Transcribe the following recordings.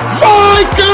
Vikings!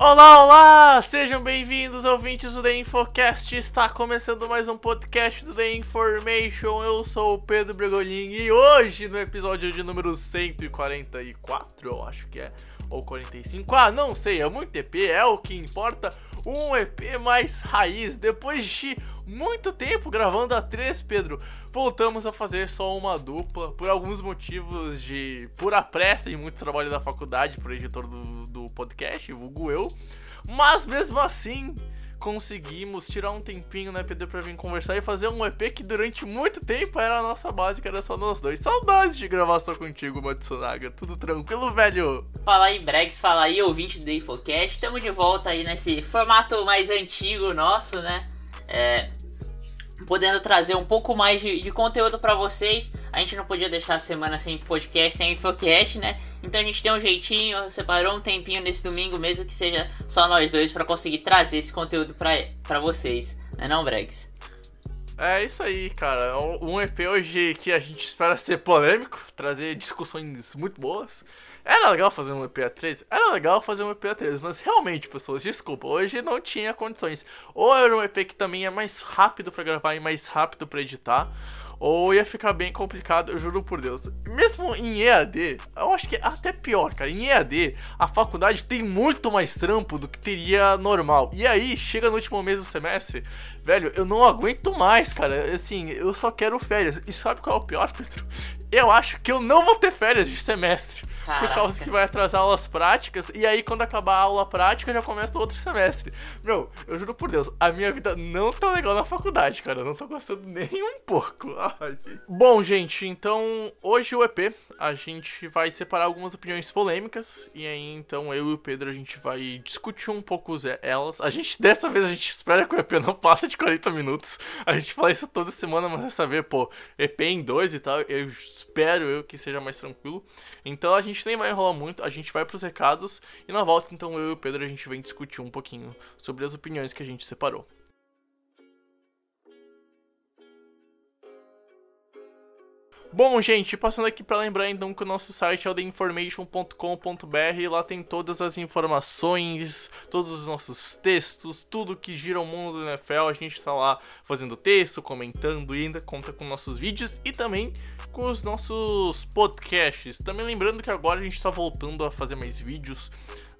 Olá, olá! Sejam bem-vindos, ouvintes do The Infocast. Está começando mais um podcast do The Information. Eu sou o Pedro Bregolin e hoje, no episódio de número 144, eu acho que é, ou 45, ah, não sei, é muito EP, é o que importa. Um EP mais raiz, depois de muito tempo gravando a três, Pedro, voltamos a fazer só uma dupla por alguns motivos de pura pressa e muito trabalho da faculdade pro editor do, do podcast, vulgo eu. Mas mesmo assim, conseguimos tirar um tempinho, né, Pedro, pra vir conversar e fazer um EP que durante muito tempo era a nossa base, que era só nós dois. Saudades de gravar só contigo, Matsunaga. Tudo tranquilo, velho? Fala aí, Bregs, fala aí, ouvinte do Infocast. Estamos de volta aí nesse formato mais antigo nosso, né? É, podendo trazer um pouco mais de, de conteúdo para vocês. A gente não podia deixar a semana sem podcast, sem Infocast, né? Então a gente deu um jeitinho, separou um tempinho nesse domingo, mesmo que seja só nós dois, para conseguir trazer esse conteúdo para vocês, né não, Bregs? É isso aí, cara. Um EP hoje que a gente espera ser polêmico, trazer discussões muito boas. Era legal fazer um EP A3? Era legal fazer um EP A3, mas realmente, pessoas, desculpa, hoje não tinha condições. Ou era um EP que também é mais rápido para gravar e mais rápido para editar, ou ia ficar bem complicado, eu juro por Deus. Mesmo em EAD, eu acho que é até pior, cara. Em EAD, a faculdade tem muito mais trampo do que teria normal. E aí, chega no último mês do semestre, velho, eu não aguento mais, cara. Assim, eu só quero férias. E sabe qual é o pior, Pedro? Eu acho que eu não vou ter férias de semestre. Caraca. Por causa que vai atrasar aulas práticas. E aí, quando acabar a aula prática, já começa outro semestre. Meu, eu juro por Deus, a minha vida não tá legal na faculdade, cara. Eu não tô gostando nem um pouco. Ai, gente. Bom, gente, então hoje o EP a gente vai separar algumas opiniões polêmicas. E aí, então, eu e o Pedro a gente vai discutir um pouco elas. A gente, dessa vez, a gente espera que o EP não passe de 40 minutos. A gente fala isso toda semana, mas dessa vez, pô, EP em dois e tal. Eu espero eu que seja mais tranquilo. Então a gente nem vai enrolar muito, a gente vai pros recados. E na volta, então, eu e o Pedro a gente vem discutir um pouquinho sobre as opiniões que a gente separou. Bom, gente, passando aqui para lembrar então que o nosso site é o theinformation.com.br, lá tem todas as informações, todos os nossos textos, tudo que gira o mundo do NFL, a gente tá lá fazendo texto, comentando e ainda conta com nossos vídeos e também com os nossos podcasts. Também lembrando que agora a gente tá voltando a fazer mais vídeos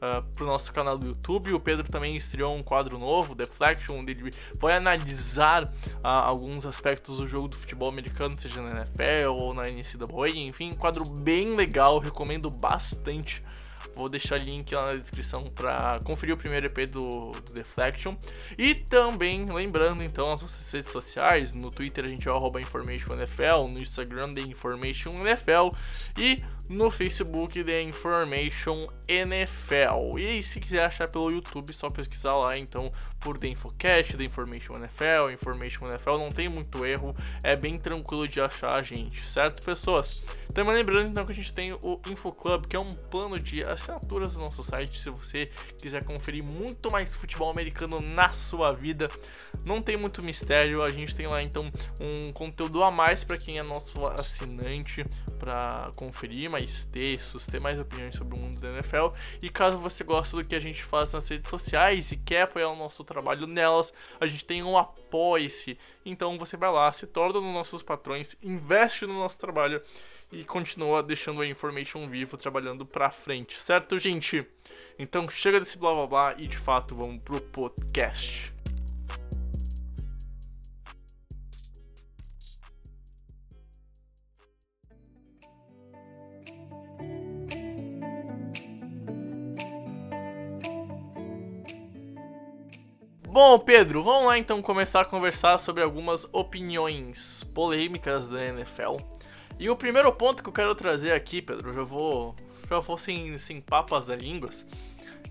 uh, pro nosso canal do YouTube. O Pedro também estreou um quadro novo, Deflection, onde ele vai analisar uh, alguns aspectos do jogo do futebol americano, seja na NFL ou na NCAA. Enfim, um quadro bem legal, recomendo bastante. Vou deixar link lá na descrição para conferir o primeiro EP do, do, Deflection. E também, lembrando então, as nossas redes sociais, no Twitter a gente é o InformationNFL, no Instagram The Information NFL e no Facebook The Information NFL. E se quiser achar pelo YouTube, só pesquisar lá então por The Infocast, The Information NFL, Information NFL, não tem muito erro, é bem tranquilo de achar a gente, certo, pessoas? Também lembrando então que a gente tem o InfoClub, que é um plano de assinaturas do nosso site, se você quiser conferir muito mais futebol americano na sua vida. Não tem muito mistério, a gente tem lá então um conteúdo a mais para quem é nosso assinante para conferir mais textos, ter mais opiniões sobre o mundo da NFL. E caso você goste do que a gente faz nas redes sociais e quer apoiar o nosso trabalho nelas, a gente tem um apoia-se. Então você vai lá, se torna nos nossos patrões, investe no nosso trabalho e continua deixando a Information vivo, trabalhando pra frente, certo, gente? Então chega desse blá blá blá e de fato vamos pro podcast. Bom, Pedro, vamos lá então começar a conversar sobre algumas opiniões polêmicas da NFL. E o primeiro ponto que eu quero trazer aqui, Pedro, já vou, já vou sem, sem papas da línguas.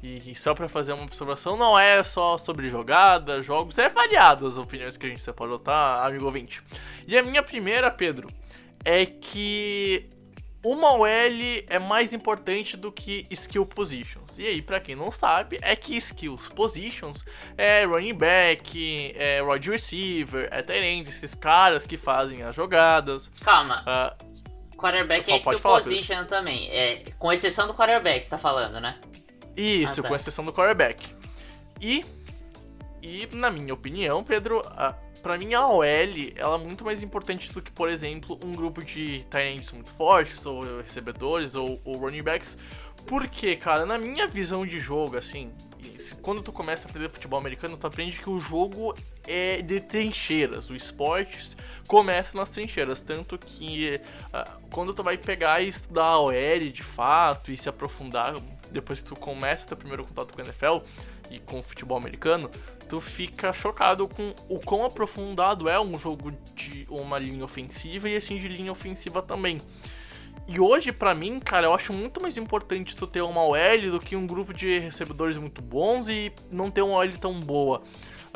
E, e só para fazer uma observação, não é só sobre jogada, jogos, é variado as opiniões que a gente pode adotar, amigo ouvinte. E a minha primeira, Pedro, é que uma OL é mais importante do que skill positions. E aí, para quem não sabe, é que skills positions é running back, é wide receiver, é end, esses caras que fazem as jogadas. Calma. Uh, quarterback é skill position Pedro. também. É, com exceção do quarterback, você tá falando, né? Isso, ah, tá. com exceção do quarterback. E, e na minha opinião, Pedro, para mim a OL ela é muito mais importante do que, por exemplo, um grupo de tight muito fortes, ou recebedores, ou, ou running backs. Porque, cara, na minha visão de jogo, assim, quando tu começa a aprender futebol americano, tu aprende que o jogo é de trincheiras. O esporte começa nas trincheiras. Tanto que uh, quando tu vai pegar e estudar a OL de fato e se aprofundar, depois que tu começa o primeiro contato com a NFL e com o futebol americano, tu fica chocado com o quão aprofundado é um jogo de uma linha ofensiva e assim de linha ofensiva também. E hoje, para mim, cara, eu acho muito mais importante tu ter uma OL do que um grupo de recebedores muito bons e não ter uma OL tão boa.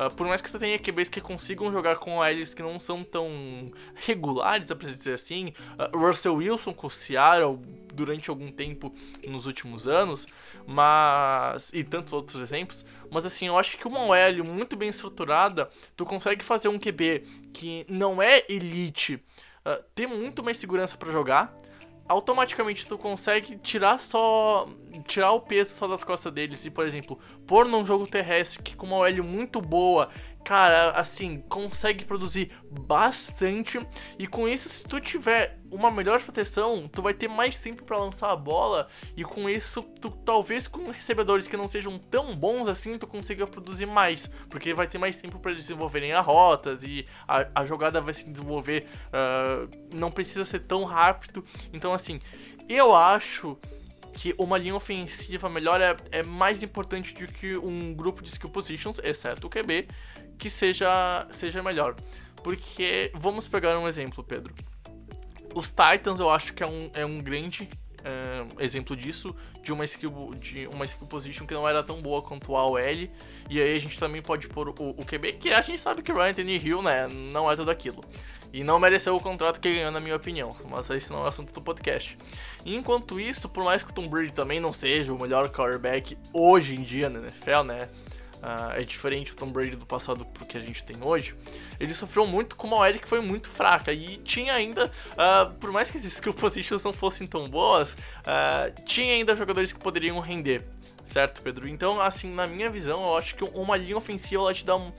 Uh, por mais que tu tenha QBs que consigam jogar com OLs que não são tão regulares, pra dizer assim, uh, Russell Wilson com o Seattle durante algum tempo nos últimos anos, mas e tantos outros exemplos, mas assim, eu acho que uma OL muito bem estruturada, tu consegue fazer um QB que não é elite, uh, ter muito mais segurança para jogar, automaticamente tu consegue tirar só tirar o peso só das costas deles e, por exemplo, pôr num jogo terrestre que com uma OL muito boa cara, assim, consegue produzir bastante. E com isso, se tu tiver uma melhor proteção, tu vai ter mais tempo para lançar a bola. E com isso, tu talvez com recebedores que não sejam tão bons assim, tu consiga produzir mais. Porque vai ter mais tempo para desenvolverem as rotas e a, a, jogada vai se desenvolver. Uh, não precisa ser tão rápido. Então, assim, eu acho que uma linha ofensiva melhor é, é mais importante do que um grupo de skill positions, exceto o QB que seja, seja melhor. Porque, vamos pegar um exemplo, Pedro. Os Titans eu acho que é um, é um grande é, exemplo disso, de uma, skill, de uma skill position que não era tão boa quanto a OL. E aí a gente também pode pôr o, o QB, que a gente sabe que o Ryan Hill, né, não é tudo aquilo. E não mereceu o contrato que ganhou, na minha opinião. Mas esse não é o assunto do podcast. enquanto isso, por mais que o Tom Brady também não seja o melhor quarterback hoje em dia na NFL, né? Uh, é diferente o Tom Brady do passado pro que a gente tem hoje, ele sofreu muito com uma OL que foi muito fraca. E tinha ainda, uh, por mais que as skill positions não fossem tão boas, uh, tinha ainda jogadores que poderiam render. Certo, Pedro? Então, assim, na minha visão, eu acho que uma linha ofensiva ela te dá um,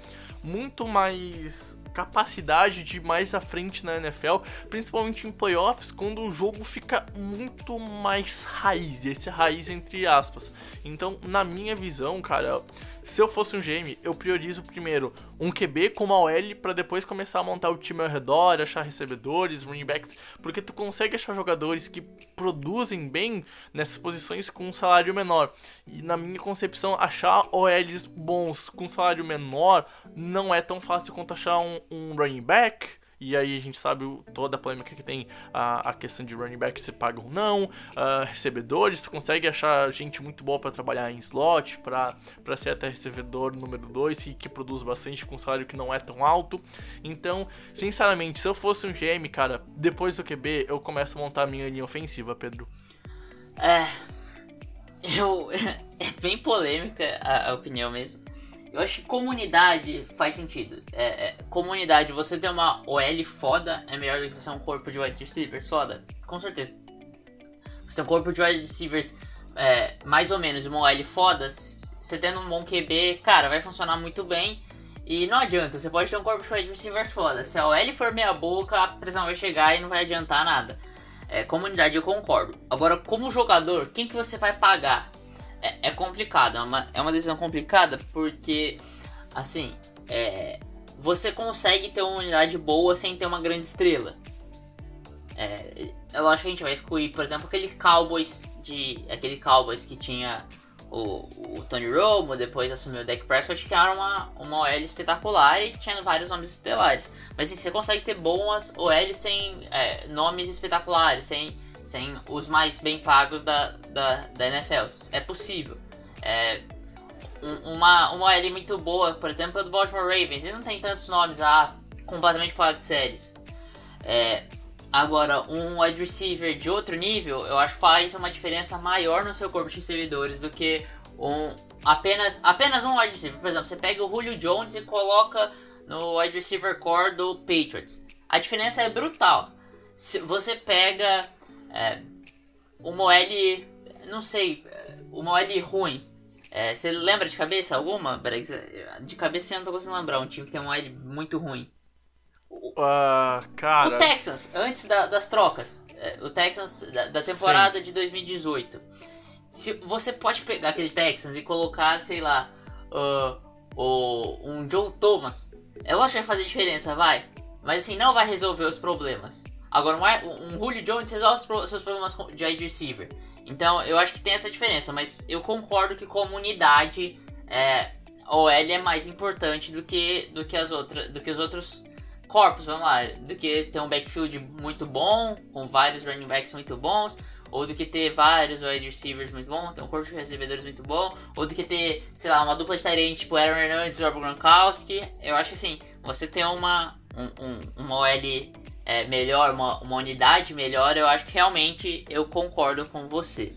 muito mais capacidade de ir mais à frente na NFL, principalmente em playoffs, quando o jogo fica muito mais raiz, esse raiz entre aspas. Então, na minha visão, cara, se eu fosse um GM, eu priorizo primeiro um QB com uma OL para depois começar a montar o time ao redor, achar recebedores, running backs, porque tu consegue achar jogadores que produzem bem nessas posições com um salário menor. E na minha concepção, achar OLs bons com salário menor não é tão fácil quanto achar um, um running back e aí a gente sabe toda a polêmica que tem a, a questão de running back se paga ou não, uh, recebedores, tu consegue achar gente muito boa para trabalhar em slot, para ser até recebedor número 2 que, que produz bastante com um salário que não é tão alto. Então, sinceramente, se eu fosse um GM, cara, depois do QB eu começo a montar a minha linha ofensiva, Pedro. É. Eu. É bem polêmica a, a opinião mesmo. Eu acho que comunidade faz sentido. É, é, comunidade, você ter uma OL foda é melhor do que você ter um corpo de wide receivers foda? Com certeza. Você ter um corpo de wide receivers é, mais ou menos uma OL foda, você tendo um bom QB, cara, vai funcionar muito bem. E não adianta, você pode ter um corpo de wide receivers foda. Se a OL for meia boca, a pressão vai chegar e não vai adiantar nada. É, comunidade eu concordo. Agora, como jogador, quem que você vai pagar? É, é complicado, é uma, é uma decisão complicada porque, assim, é, você consegue ter uma unidade boa sem ter uma grande estrela. É, eu acho que a gente vai excluir, por exemplo, aquele Cowboys de aquele Cowboys que tinha o, o Tony Romo, depois assumiu o Dak Prescott, que era uma, uma OL espetacular e tinha vários nomes estelares. Mas assim, você consegue ter boas OL sem é, nomes espetaculares, sem, sem os mais bem pagos da, da, da NFL. É possível. É, um, uma, uma OL muito boa, por exemplo, é do Baltimore Ravens, e não tem tantos nomes lá completamente fora de séries. É, Agora, um wide receiver de outro nível, eu acho que faz uma diferença maior no seu corpo de recebedores do que um apenas, apenas um wide receiver. Por exemplo, você pega o Julio Jones e coloca no wide receiver core do Patriots. A diferença é brutal. Se você pega é, uma OL, não sei, uma OL ruim. É, você lembra de cabeça alguma, De cabeça eu não tô conseguindo lembrar um time que tem uma OL muito ruim. Uh, cara. O Texans, antes da, das trocas. É, o Texans da, da temporada Sim. de 2018. Se você pode pegar aquele Texans e colocar, sei lá, uh, o, um Joe Thomas. É lógico que vai fazer diferença, vai. Mas assim, não vai resolver os problemas. Agora, um, um Julio Jones resolve os seus problemas de wide receiver. Então, eu acho que tem essa diferença. Mas eu concordo que comunidade é, OL é mais importante do que, do que, as outras, do que os outros corpos, vamos lá, do que ter um backfield muito bom, com vários running backs muito bons, ou do que ter vários wide receivers muito bons, ter um corpo de recebedores muito bom, ou do que ter, sei lá, uma dupla de Tyrant tipo Aaron Hernandez e Rob Gronkowski. Eu acho que assim, você ter uma, um, um, uma OL é, melhor, uma, uma unidade melhor, eu acho que realmente eu concordo com você.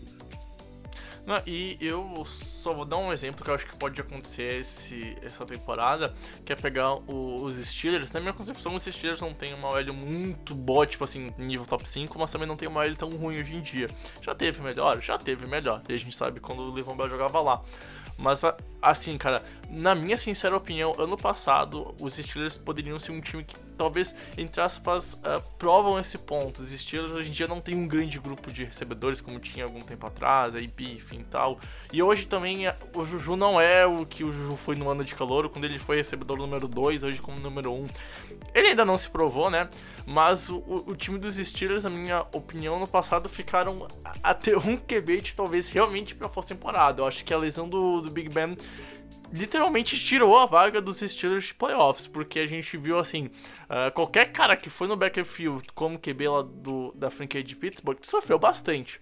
Não, e eu só vou dar um exemplo que eu acho que pode acontecer esse, essa temporada, que é pegar o, os Steelers. Na minha concepção, os Steelers não tem uma OL muito boa, tipo assim, nível top 5, mas também não tem uma OL tão ruim hoje em dia. Já teve melhor? Já teve melhor. E a gente sabe quando o Levan Bell jogava lá. Mas assim, cara, na minha sincera opinião, ano passado os Steelers poderiam ser um time que talvez, entre aspas, uh, provam esse ponto. Os Steelers hoje em dia não tem um grande grupo de recebedores como tinha algum tempo atrás, aí enfim tal. E hoje também eh, o Juju não é o que o Juju foi no ano de calor, quando ele foi recebedor número 2, hoje como número 1. Um. Ele ainda não se provou, né? Mas o, o, time dos Steelers, na minha opinião, no passado ficaram a ter um QB talvez realmente pra pós-temporada. Eu acho que a lesão do, do Big Ben literalmente tirou a vaga dos Steelers de playoffs, porque a gente viu assim, uh, qualquer cara que foi no backfield como QB lá do, da franquia de Pittsburgh sofreu bastante.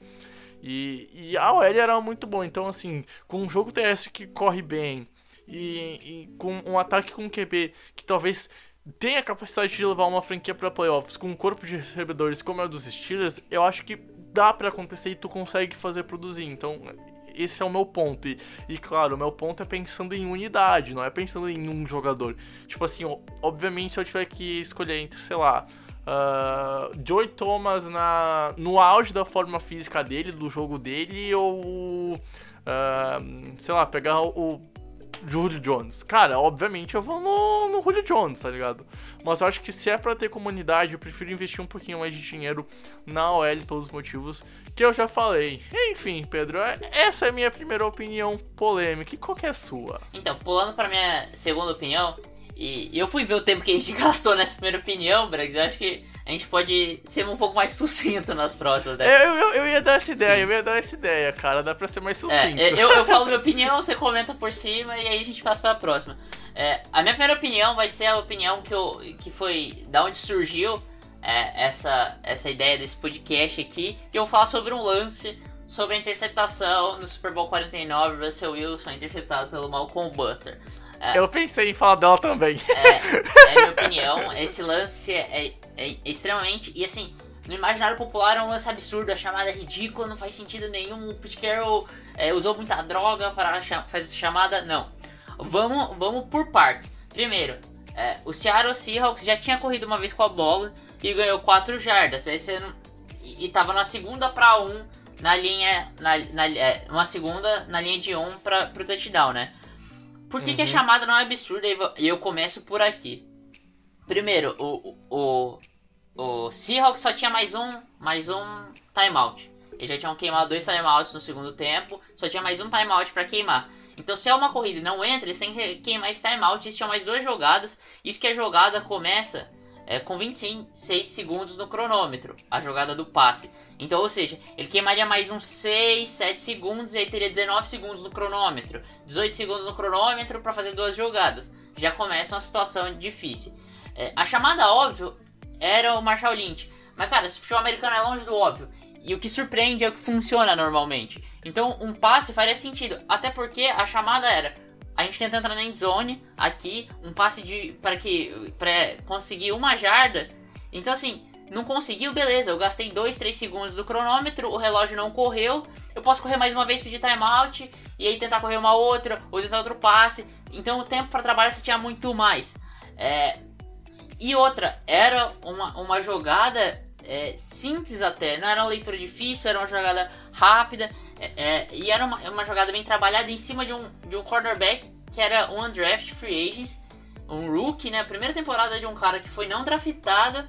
E, e a OL era muito bom, então assim, com um jogo terrestre que corre bem e, e com um ataque com QB que talvez tenha a capacidade de levar uma franquia para playoffs com um corpo de recebedores como é o dos Steelers, eu acho que dá para acontecer e tu consegue fazer produzir. Então, esse é o meu ponto. E, e, claro, o meu ponto é pensando em unidade, não é pensando em um jogador. Tipo assim, obviamente se eu tiver que escolher entre, sei lá, uh, Joy Thomas na, no auge da forma física dele, do jogo dele, ou. Uh, sei lá, pegar o Julio Jones. Cara, obviamente eu vou no, no Julio Jones, tá ligado? Mas eu acho que se é pra ter comunidade, eu prefiro investir um pouquinho mais de dinheiro na OL pelos motivos que eu já falei. Enfim, Pedro, é, essa é a minha primeira opinião polêmica. E qual que é a sua? Então, pulando pra minha segunda opinião, e eu fui ver o tempo que a gente gastou nessa primeira opinião, Briggs. Eu acho que a gente pode ser um pouco mais sucinto nas próximas. Né? Eu, eu, eu, ia dar essa ideia, Sim. eu ia dar essa ideia, cara. Dá pra ser mais é, sucinto. É, eu, eu falo minha opinião, você comenta por cima e aí a gente passa pra próxima. É, a minha primeira opinião vai ser a opinião que, eu, que foi da onde surgiu é, essa, essa ideia desse podcast aqui. Que eu vou falar sobre um lance, sobre a interceptação no Super Bowl 49, Russell Wilson interceptado pelo Malcolm Butler. É, eu pensei em falar dela também. É, é minha opinião. Esse lance é, é, é, extremamente. E assim, no imaginário popular é um lance absurdo, a chamada é ridícula, não faz sentido nenhum. O Pete Carroll é, usou muita droga para fazer essa chamada. Não. Vamos, vamos por partes. Primeiro, é, o Seattle Seahawks já tinha corrido uma vez com a bola e ganhou 4 jardas. Aí você não, e, e tava na segunda para 1 um, na linha. Na, na, é, uma segunda na linha de 1 um para o touchdown, né? Por que, uhum. que a uhum. chamada não é absurda? E eu começo por aqui. Primeiro, o, o, o Seahawks só tinha mais um, mais um timeout. Eles já tinham queimado dois timeouts no segundo tempo, só tinha mais um timeout para queimar. Então, se é uma corrida e não entra, eles têm que queimar esse timeout. Eles tinham mais duas jogadas. Isso que a jogada começa é, com 26 segundos no cronômetro, a jogada do passe. Então, ou seja, ele queimaria mais uns 6, 7 segundos e aí teria 19 segundos no cronômetro, 18 segundos no cronômetro para fazer duas jogadas. Já começa uma situação difícil. É, a chamada óbvio era o Marshall Lynch, mas cara, o futebol americano é longe do óbvio. E o que surpreende é o que funciona normalmente. Então, um passe faria sentido, até porque a chamada era a gente tenta entrar na endzone aqui, um passe de para que para conseguir uma jarda. Então assim, não conseguiu, beleza. Eu gastei 2, 3 segundos do cronômetro, o relógio não correu. Eu posso correr mais uma vez, pedir timeout e aí tentar correr uma outra, ou tentar outro passe. Então o tempo para trabalhar você tinha muito mais. É... E outra, era uma, uma jogada é, simples até, não era uma leitura difícil, era uma jogada rápida. É, é, e era uma, uma jogada bem trabalhada em cima de um, de um cornerback que era um undraft free agent, um rookie, né? Primeira temporada de um cara que foi não draftado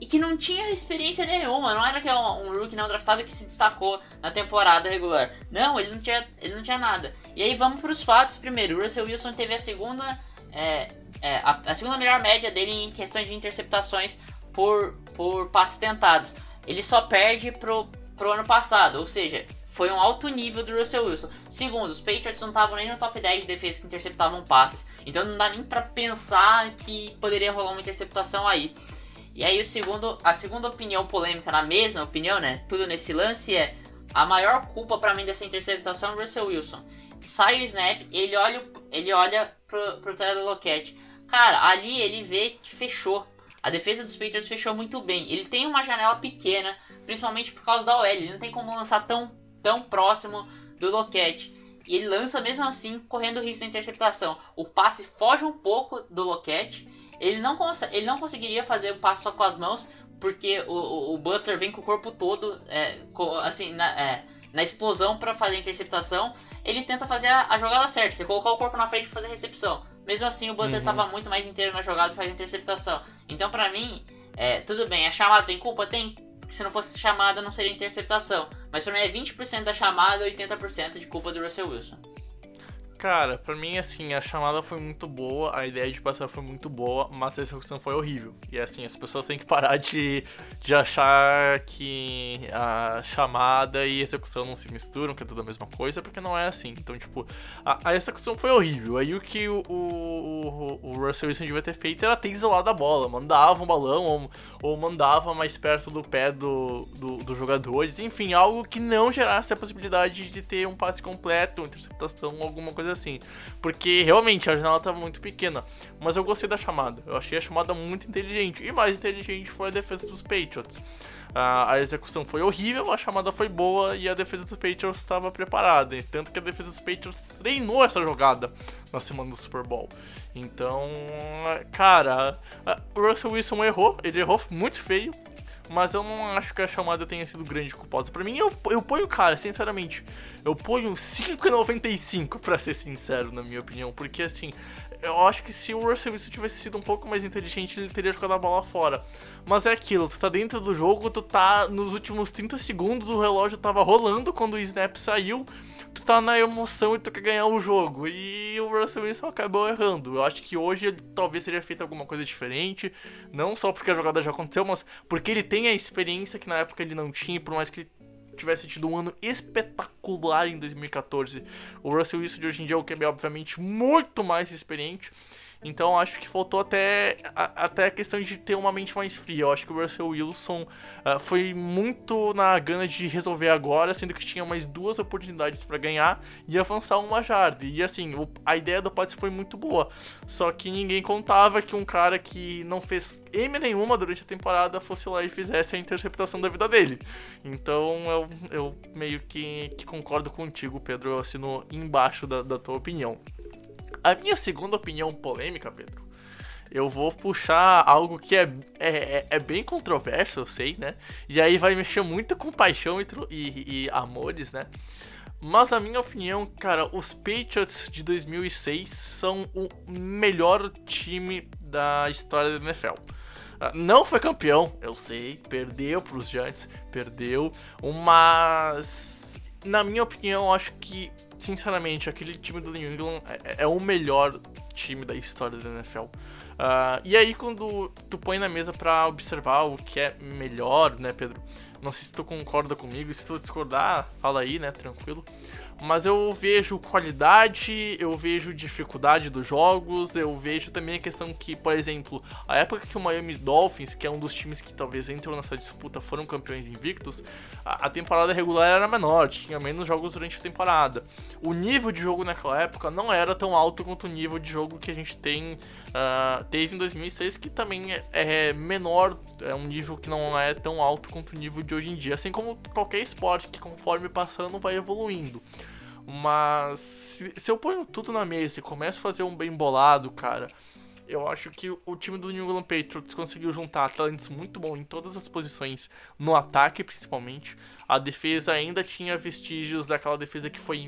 e que não tinha experiência nenhuma. Não era que é um, um rookie não draftado que se destacou na temporada regular. Não, ele não tinha, ele não tinha nada. E aí vamos para os fatos primeiro. O Russell Wilson teve a segunda, é, é, a, a segunda melhor média dele em questões de interceptações por, por passes tentados. Ele só perde pro, pro ano passado, ou seja, foi um alto nível do Russell Wilson. Segundo, os Patriots não estavam nem no top 10 de defesa que interceptavam passes. Então não dá nem para pensar que poderia rolar uma interceptação aí. E aí o segundo, a segunda opinião polêmica na mesma opinião, né? Tudo nesse lance é a maior culpa para mim dessa interceptação é o Russell Wilson. Sai o snap, ele olha, ele olha pro, pro. Cara, ali ele vê que fechou. A defesa dos Patriots fechou muito bem. Ele tem uma janela pequena, principalmente por causa da OL. Ele não tem como lançar tão, tão próximo do Lockett. E ele lança mesmo assim, correndo o risco da interceptação. O passe foge um pouco do Lockett. Ele não, ele não conseguiria fazer o passe só com as mãos, porque o, o, o Butler vem com o corpo todo, é, com, assim, na, é, na explosão para fazer a interceptação. Ele tenta fazer a, a, jogada certa, que é colocar o corpo na frente para fazer a recepção. Mesmo assim, o Butler estava uhum. muito mais inteiro na jogada e faz a interceptação. Então, para mim, é, tudo bem. A chamada tem culpa? Tem. Se não fosse chamada, não seria interceptação. Mas para mim é 20% da chamada e 80% de culpa do Russell Wilson. Cara, pra mim, assim, a chamada foi muito boa, a ideia de passar foi muito boa, mas a execução foi horrível. E assim, as pessoas têm que parar de, de achar que a chamada e a execução não se misturam, que é tudo a mesma coisa, porque não é assim. Então, tipo, a, a execução foi horrível. Aí o que o, o, o Russell Wilson devia ter feito era ter isolado a bola, mandava um balão ou, ou mandava mais perto do pé do, do, dos jogadores, enfim, algo que não gerasse a possibilidade de ter um passe completo, uma interceptação, alguma coisa assim. Porque realmente a janela estava muito pequena. Mas eu gostei da chamada. Eu achei a chamada muito inteligente. E mais inteligente foi a defesa dos Patriots. A, a execução foi horrível, a chamada foi boa e a defesa dos Patriots estava preparada. Tanto que a defesa dos Patriots treinou essa jogada na semana do Super Bowl. Então, cara, o Russell Wilson errou, ele errou muito feio mas eu não acho que a chamada tenha sido grande culpada. Para mim, eu, eu ponho, cara, sinceramente, eu ponho 5,95 para ser sincero, na minha opinião, porque assim, eu acho que se o Russell Wilson tivesse sido um pouco mais inteligente, ele teria jogado a bola fora. Mas é aquilo, tu tá dentro do jogo, tu tá nos últimos 30 segundos, o relógio tava rolando quando o snap saiu tu tá na emoção e tu quer ganhar o jogo. E o Russell Wilson acabou errando. Eu acho que hoje ele talvez teria feito alguma coisa diferente. Não só porque a jogada já aconteceu, mas porque ele tem a experiência que na época ele não tinha, por mais que ele tivesse tido um ano espetacular em 2014. O Russell Wilson de hoje em dia é o QB, obviamente, muito mais experiente. Então acho que faltou até a, até a questão de ter uma mente mais fria. Eu acho que o Russell Wilson uh, foi muito na gana de resolver agora, sendo que tinha mais duas oportunidades para ganhar e avançar uma jarda. E assim, o, a ideia do Pats foi muito boa. Só que ninguém contava que um cara que não fez M nenhuma durante a temporada fosse lá e fizesse a interceptação da vida dele. Então eu, eu meio que, que concordo contigo, Pedro. Eu assino embaixo da, da tua opinião. A minha segunda opinião polêmica, Pedro, eu vou puxar algo que é, é, é, é bem controverso, eu sei, né? E aí vai mexer muito com paixão e, e, e amores, né? Mas na minha opinião, cara, os Patriots de 2006 são o melhor time da história da NFL. Ah, não foi campeão, eu sei, perdeu para os Giants, perdeu, mas na minha opinião, acho que sinceramente, aquele time do New England é, é o melhor time da história da NFL. Uh, e aí, quando tu põe na mesa pra observar o que é melhor, né, Pedro? Não sei se tu concorda comigo, se tu discordar, fala aí, né, tranquilo. Mas eu vejo qualidade, eu vejo dificuldade dos jogos, eu vejo também a questão que, por exemplo, a época que o Miami Dolphins, que é um dos times que talvez entram nessa disputa, foram campeões invictos, a, a temporada regular era menor, tinha menos jogos durante a temporada. O nível de jogo naquela época não era tão alto quanto o nível de jogo que a gente tem uh, teve em 2006, que também é, é menor, é um nível que não é tão alto quanto o nível de hoje em dia, assim como qualquer esporte que conforme passando vai evoluindo. Mas se, se eu ponho tudo na mesa e começo a fazer um bem bolado, cara, eu acho que o time do New England Patriots conseguiu juntar talentos muito bons em todas as posições, no ataque principalmente. A defesa ainda tinha vestígios daquela defesa que foi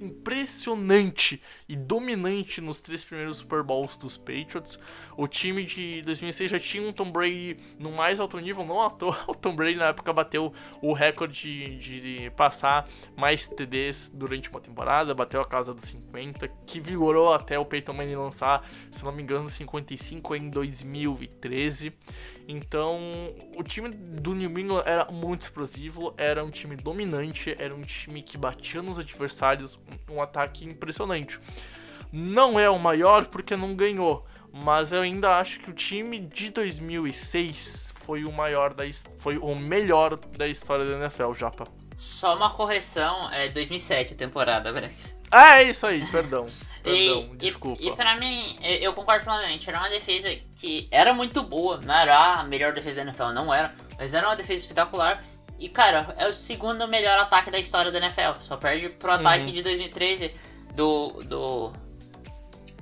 impressionante e dominante nos três primeiros Super Bowls dos Patriots. O time de 2006 já tinha um Tom Brady no mais alto nível, não à toa. O Tom Brady na época bateu o recorde de, de passar mais TDs durante uma temporada, bateu a casa dos 50, que vigorou até o Peyton Manning lançar, se não me engano, 55 em 2013. Então, o time do New England era muito explosivo, era um time dominante, era um time que batia nos adversários, um ataque impressionante. Não é o maior porque não ganhou, mas eu ainda acho que o time de 2006 foi o maior da foi o melhor da história da NFL, Japa. Só uma correção, é 2007 a temporada, Brex. Ah, é isso aí, perdão. perdão, e, desculpa. E, e pra mim, eu concordo plenamente, era uma defesa que era muito boa, não era a melhor defesa da NFL, não era, mas era uma defesa espetacular. E cara, é o segundo melhor ataque da história da NFL, só perde pro ataque uhum. de 2013 do, do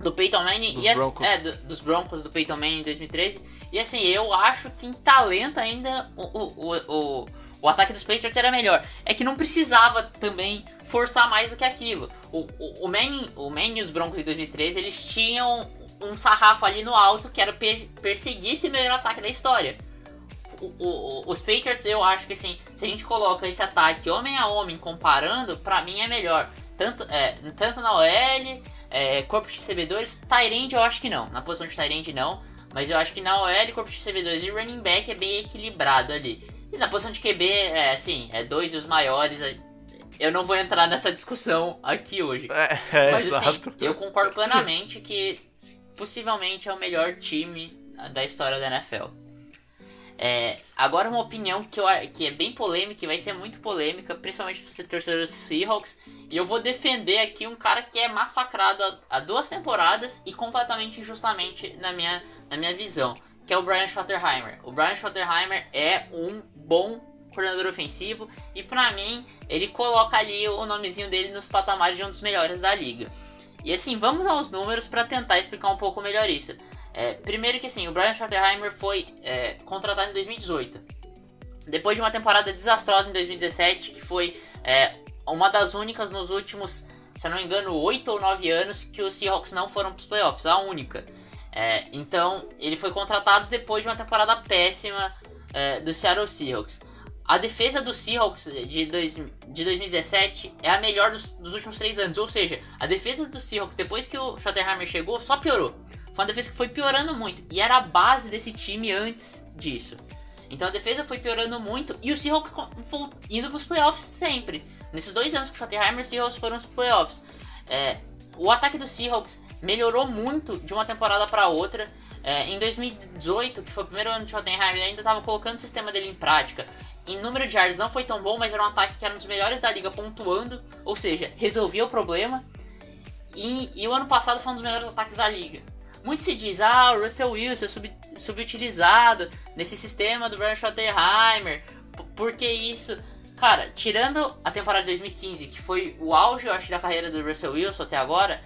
do Peyton Manning dos e Broncos. é, do, dos Broncos do Peyton Manning em 2013. E assim, eu acho que em talento ainda o, o, o, o, ataque dos Patriots era melhor. É que não precisava também forçar mais do que aquilo. O, o, o, Manning, o Manning e os Broncos em 2013, eles tinham um sarrafo ali no alto que era per, perseguir esse melhor ataque da história. O, o, os Patriots, eu acho que assim, se a gente coloca esse ataque homem a homem comparando, para mim é melhor. Tanto, é, tanto na OL, é, corpo de recebedores, Tyrande eu acho que não. Na posição de Tyrande não. Mas eu acho que na OL, corpo de recebedores e running back é bem equilibrado ali. E na posição de QB, é assim, é dois dos maiores. É, eu não vou entrar nessa discussão aqui hoje. É, é, Mas assim, exato. eu concordo plenamente que possivelmente é o melhor time da história da NFL. É, agora uma opinião que, eu, que é bem polêmica e vai ser muito polêmica, principalmente para torcedores dos Seahawks. E eu vou defender aqui um cara que é massacrado há, há, duas temporadas e completamente injustamente na minha, na minha visão, que é o Brian Schottenheimer. O Brian Schottenheimer é um bom coordenador ofensivo e para mim ele coloca ali o nomezinho dele nos patamares de um dos melhores da liga. E assim, vamos aos números para tentar explicar um pouco melhor isso. É, primeiro que assim, o Brian Schottenheimer foi é, contratado em 2018. Depois de uma temporada desastrosa em 2017, que foi é, uma das únicas nos últimos, se eu não me engano, 8 ou 9 anos que os Seahawks não foram para os playoffs, a única. É, então, ele foi contratado depois de uma temporada péssima é, do Seattle Seahawks. A defesa do Seahawks de, dois, de 2017 é a melhor dos, dos últimos 3 anos. Ou seja, a defesa do Seahawks, depois que o Schottenheimer chegou, só piorou. Foi uma defesa que foi piorando muito. E era a base desse time antes disso. Então a defesa foi piorando muito. E o Seahawks indo para os playoffs sempre. Nesses dois anos com o Schottenheimer, os Seahawks foram os playoffs. É, o ataque do Seahawks melhorou muito de uma temporada para outra. É, em 2018, que foi o primeiro ano de Schottenheimer, ele ainda estava colocando o sistema dele em prática. Em número de yards não foi tão bom, mas era um ataque que era um dos melhores da liga pontuando. Ou seja, resolvia o problema. E, e o ano passado foi um dos melhores ataques da liga. Muito se diz, ah, o Russell Wilson é sub, subutilizado nesse sistema do Brian Schottenheimer. Por que isso? Cara, tirando a temporada de 2015, que foi o auge, eu acho, da carreira do Russell Wilson até agora,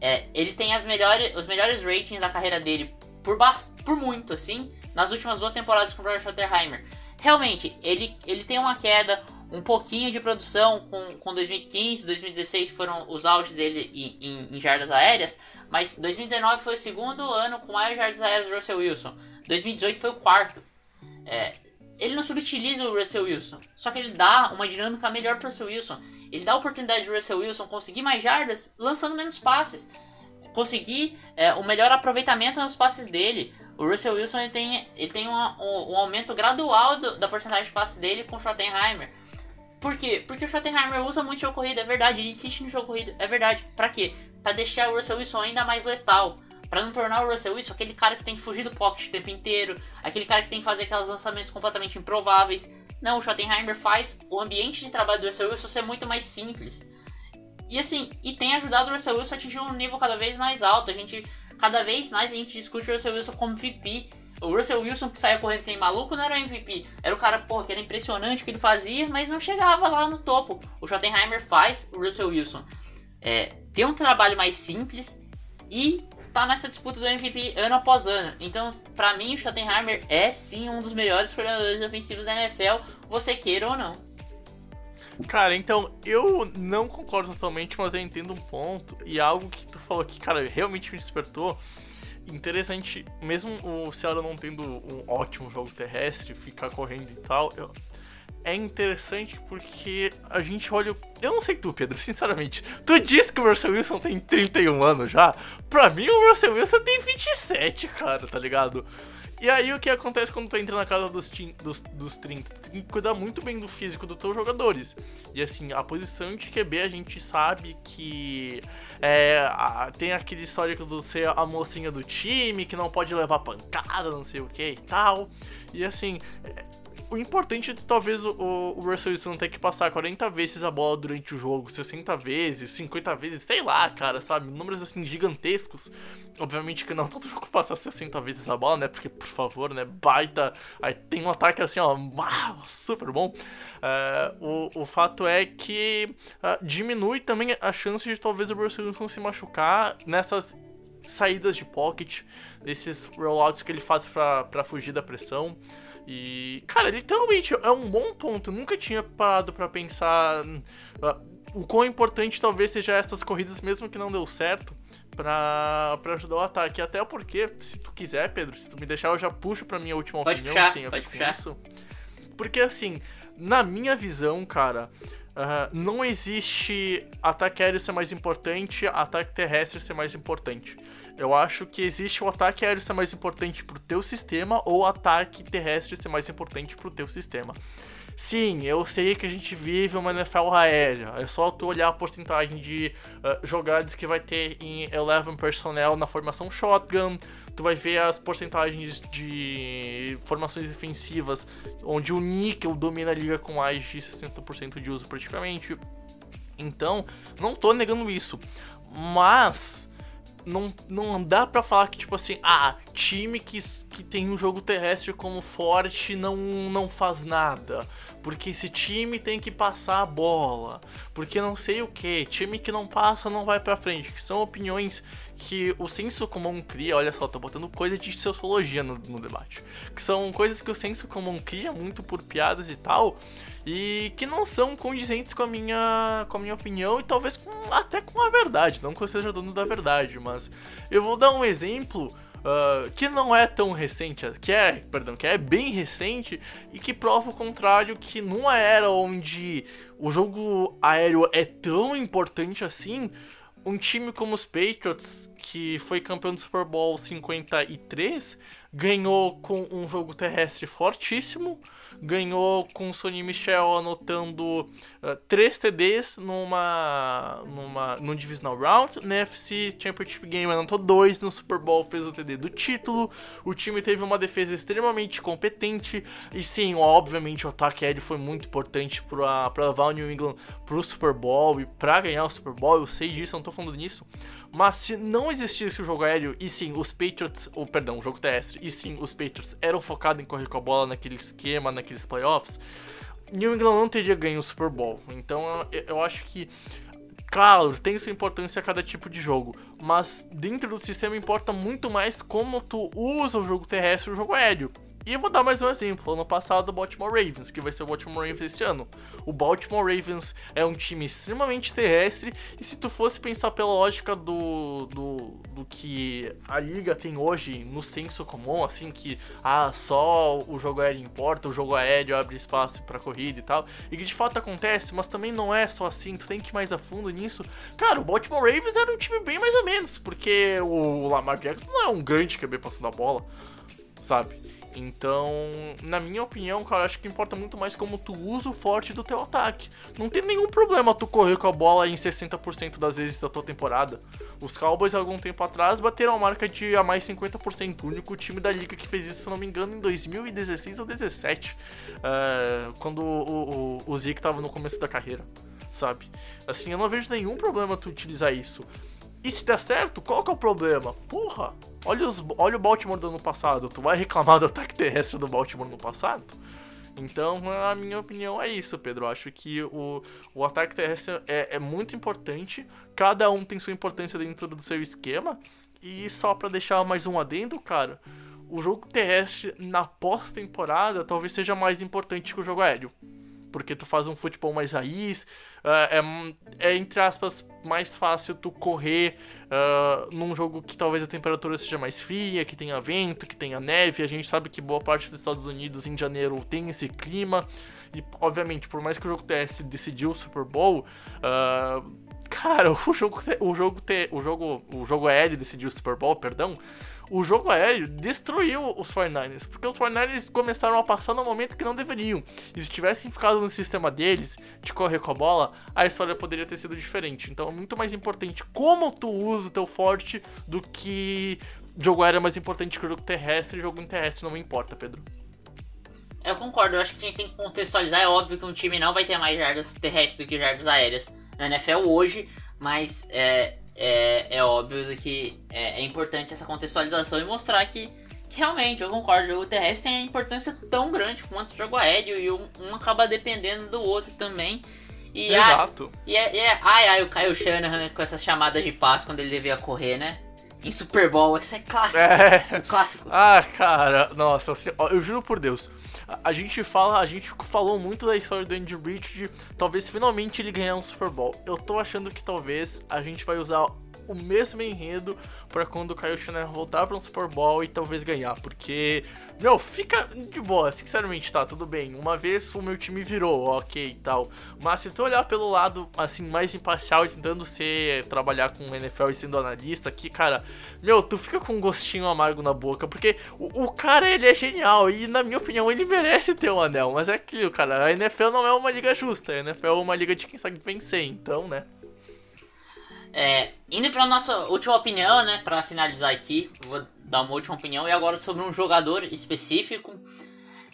é, ele tem as melhores, os melhores ratings da carreira dele por, por muito, assim, nas últimas duas temporadas com o Brian Schottenheimer. Realmente, ele, ele tem uma queda, um pouquinho de produção com, com 2015, 2016 foram os auges dele em, em, em, jardas aéreas, mas 2019 foi o segundo ano com mais jardas aéreas do Russell Wilson. 2018 foi o quarto. É, ele não subutiliza o Russell Wilson, só que ele dá uma dinâmica melhor para o Russell Wilson. Ele dá a oportunidade de Russell Wilson conseguir mais jardas lançando menos passes. conseguir é, o melhor aproveitamento nos passes dele. O Russell Wilson ele tem, ele tem um, um, um aumento gradual do, da porcentagem de passes dele com o Schottenheimer. Por quê? Porque o Schottenheimer usa muito jogo corrido, é verdade, ele insiste no jogo corrido, é verdade. Pra quê? Pra deixar o Russell Wilson ainda mais letal. Pra não tornar o Russell Wilson aquele cara que tem que fugir do pocket o tempo inteiro, aquele cara que tem que fazer aqueles lançamentos completamente improváveis. Não, o Schottenheimer faz o ambiente de trabalho do Russell Wilson ser muito mais simples. E assim, e tem ajudado o Russell Wilson a atingir um nível cada vez mais alto. A gente, cada vez mais a gente discute o Russell Wilson como VP. O Russell Wilson que saia correndo tem maluco não era o MVP. Era o cara, porra, que era impressionante o que ele fazia, mas não chegava lá no topo. O Schottenheimer faz o Russell Wilson é, ter um trabalho mais simples e tá nessa disputa do MVP ano após ano. Então, para mim, o Schottenheimer é sim um dos melhores coordenadores ofensivos da NFL, você queira ou não. Cara, então, eu não concordo totalmente, mas eu entendo um ponto. E algo que tu falou aqui, cara, realmente me despertou. Interessante, mesmo o Seattle não tendo um ótimo jogo terrestre, ficar correndo e tal, eu, é interessante porque a gente olha. Eu não sei tu, Pedro, sinceramente. Tu disse que o Russell Wilson tem 31 anos já? Pra mim, o Russell Wilson tem 27, cara, tá ligado? E aí o que acontece quando tu entra na casa dos, dos, dos 30? Tu tem que cuidar muito bem do físico dos teus jogadores. E assim, a posição de QB a gente sabe que é, a, tem aquele histórico do ser a mocinha do time, que não pode levar pancada, não sei o que e tal. E assim, o importante é talvez o, o Russell Wilson ter que passar 40 vezes a bola durante o jogo, 60 vezes, 50 vezes, sei lá, cara, sabe? Números assim gigantescos. Obviamente que não todo jogo passa 60 vezes a bola, né? Porque, por favor, né? Baita. Aí tem um ataque assim, ó, super bom. Uh, o, o fato é que uh, diminui também a chance de talvez o Russell Wilson se machucar nessas saídas de pocket, desses rollouts que ele faz para fugir da pressão. E, cara, literalmente é um bom ponto. Eu nunca tinha parado para pensar uh, o quão importante talvez seja essas corridas, mesmo que não deu certo, pra, pra ajudar o ataque. Até porque, se tu quiser, Pedro, se tu me deixar, eu já puxo pra minha última pode opinião. Puxar, pode puxar. isso. Porque, assim, na minha visão, cara, não existe ataque aéreo ser mais importante, ataque terrestre ser mais importante. Eu acho que existe o ataque aéreo ser mais importante pro teu sistema ou ataque terrestre ser mais importante pro teu sistema. Sim, eu sei que a gente vive uma NFL aérea. É só tu olhar a porcentagem de uh, jogadas que vai ter em 11 personnel na formação shotgun. Tu vai ver as porcentagens de formações defensivas, onde o níquel domina a liga com mais de 60% de uso praticamente. Então, não tô negando isso. Mas não, não dá pra falar que, tipo assim, ah, time que, que tem um jogo terrestre como forte não, não faz nada. Porque esse time tem que passar a bola. Porque não sei o que. Time que não passa não vai pra frente. Que são opiniões que o senso comum cria. Olha só, tô botando coisa de sociologia no, no debate. Que são coisas que o senso comum cria muito por piadas e tal e que não são condizentes com a minha, com a minha opinião e talvez com, até com a verdade. Não que eu seja dono da verdade, mas eu vou dar um exemplo uh, que não é tão recente, que é, perdão, que é bem recente e que prova o contrário que numa era onde o jogo aéreo é tão importante assim, um time como os Patriots, que foi campeão do Super Bowl 53, ganhou com um jogo terrestre fortíssimo, ganhou com o Sonny Michel anotando uh, 3 TDs numa, numa, num Divisional Round. Na FC Championship Game anotou 2, no Super Bowl fez o TD do título. O time teve uma defesa extremamente competente. E sim, obviamente o ataque aéreo foi muito importante para levar o New England pro Super Bowl e para ganhar o Super Bowl. Eu sei disso, não tô falando nisso. Mas se não existisse o jogo aéreo, e sim, os Patriots, ou perdão, o jogo terrestre, e sim, os Patriots eram focados em correr com a bola naquele esquema, naqueles playoffs, New England não teria ganho o Super Bowl. Então eu acho que, claro, tem sua importância a cada tipo de jogo, mas dentro do sistema importa muito mais como tu usa o jogo terrestre e o jogo aéreo. E eu vou dar mais um exemplo. Ano passado, o Baltimore Ravens, que vai ser o Baltimore Ravens este ano. O Baltimore Ravens é um time extremamente terrestre. E se tu fosse pensar pela lógica do, do, do que a liga tem hoje no senso comum, assim, que ah, só o jogo aéreo importa, o jogo aéreo abre espaço para corrida e tal. E que de fato acontece, mas também não é só assim, tu tem que ir mais a fundo nisso. Cara, o Baltimore Ravens era um time bem mais ou menos, porque o Lamar Jackson não é um grande QB passando a bola, sabe? Então, na minha opinião, cara, acho que importa muito mais como tu usa o forte do teu ataque. Não tem nenhum problema tu correr com a bola em 60% das vezes da tua temporada. Os Cowboys, algum tempo atrás, bateram a marca de a mais 50%. O único time da liga que fez isso, se não me engano, em 2016 ou 2017. Uh, quando o, o, o Zeke tava no começo da carreira, sabe? Assim, eu não vejo nenhum problema tu utilizar isso. E se der certo, qual que é o problema? Porra, olha, os, olha o Baltimore do ano passado. Tu vai reclamar do ataque terrestre do Baltimore no passado? Então, a minha opinião é isso, Pedro. Eu acho que o, o ataque terrestre é, é muito importante. Cada um tem sua importância dentro do seu esquema. E só para deixar mais um adendo, cara, o jogo terrestre na pós-temporada talvez seja mais importante que o jogo aéreo porque tu faz um futebol mais raiz, uh, é, é, entre aspas mais fácil tu correr uh, num jogo que talvez a temperatura seja mais fria, que tenha vento, que tenha neve. A gente sabe que boa parte dos Estados Unidos em janeiro tem esse clima. E obviamente, por mais que o jogo TS decidiu o Super Bowl, uh, cara, o jogo, o jogo, o jogo, o jogo aéreo decidiu o Super Bowl, perdão o jogo aéreo destruiu os 49ers, porque os 49ers começaram a passar no momento que não deveriam. E se tivessem ficado no sistema deles, de correr com a bola, a história poderia ter sido diferente. Então é muito mais importante como tu usa o teu forte do que jogo aéreo é mais importante que o jogo terrestre, e jogo terrestre não me importa, Pedro. Eu concordo, eu acho que a gente tem que contextualizar. É óbvio que um time não vai ter mais jardas terrestres do que jardas aéreas na NFL hoje, mas é, é, é óbvio que é, é, importante essa contextualização e mostrar que, que, realmente, eu concordo, o jogo terrestre tem a importância tão grande quanto o jogo aéreo e um, um acaba dependendo do outro também. E Exato. A, e, é, é, ai, ai, o Kyle Shanahan com essas chamadas de passe quando ele devia correr, né? Em Super Bowl, isso é clássico. É. clássico. Ah, cara, nossa, eu juro por Deus a gente fala, a gente falou muito da história do Andy Reid de talvez finalmente ele ganhar um Super Bowl. Eu tô achando que talvez a gente vai usar o mesmo enredo para quando o Shanahan voltar para um Super Bowl e talvez ganhar, porque meu, fica de boa, sinceramente, tá, tudo bem. Uma vez o meu time virou, ok e tal. Mas se tu olhar pelo lado, assim, mais imparcial e tentando ser, trabalhar com o NFL e sendo analista aqui, cara, meu, tu fica com um gostinho amargo na boca, porque o, o cara, ele é genial e, na minha opinião, ele merece ter um anel. Mas é aquilo, cara, a NFL não é uma liga justa, a NFL é uma liga de quem sabe vencer, então, né. É, indo para nossa última opinião, né, para finalizar aqui, vou dar uma última opinião e agora sobre um jogador específico.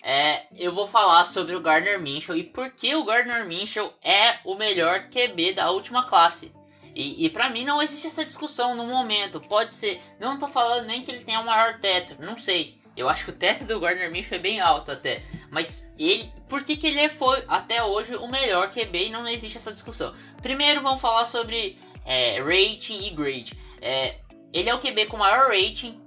É, eu vou falar sobre o Gardner Minshew e por que o Gardner Minshew é o melhor QB da última classe. E, e para mim não existe essa discussão no momento. Pode ser, não tô falando nem que ele tenha o maior teto, não sei. Eu acho que o teto do Gardner Minshew é bem alto até. Mas ele, por que, que ele foi até hoje o melhor QB e não existe essa discussão? Primeiro vamos falar sobre é, rating e grade. É, ele é o QB com maior rating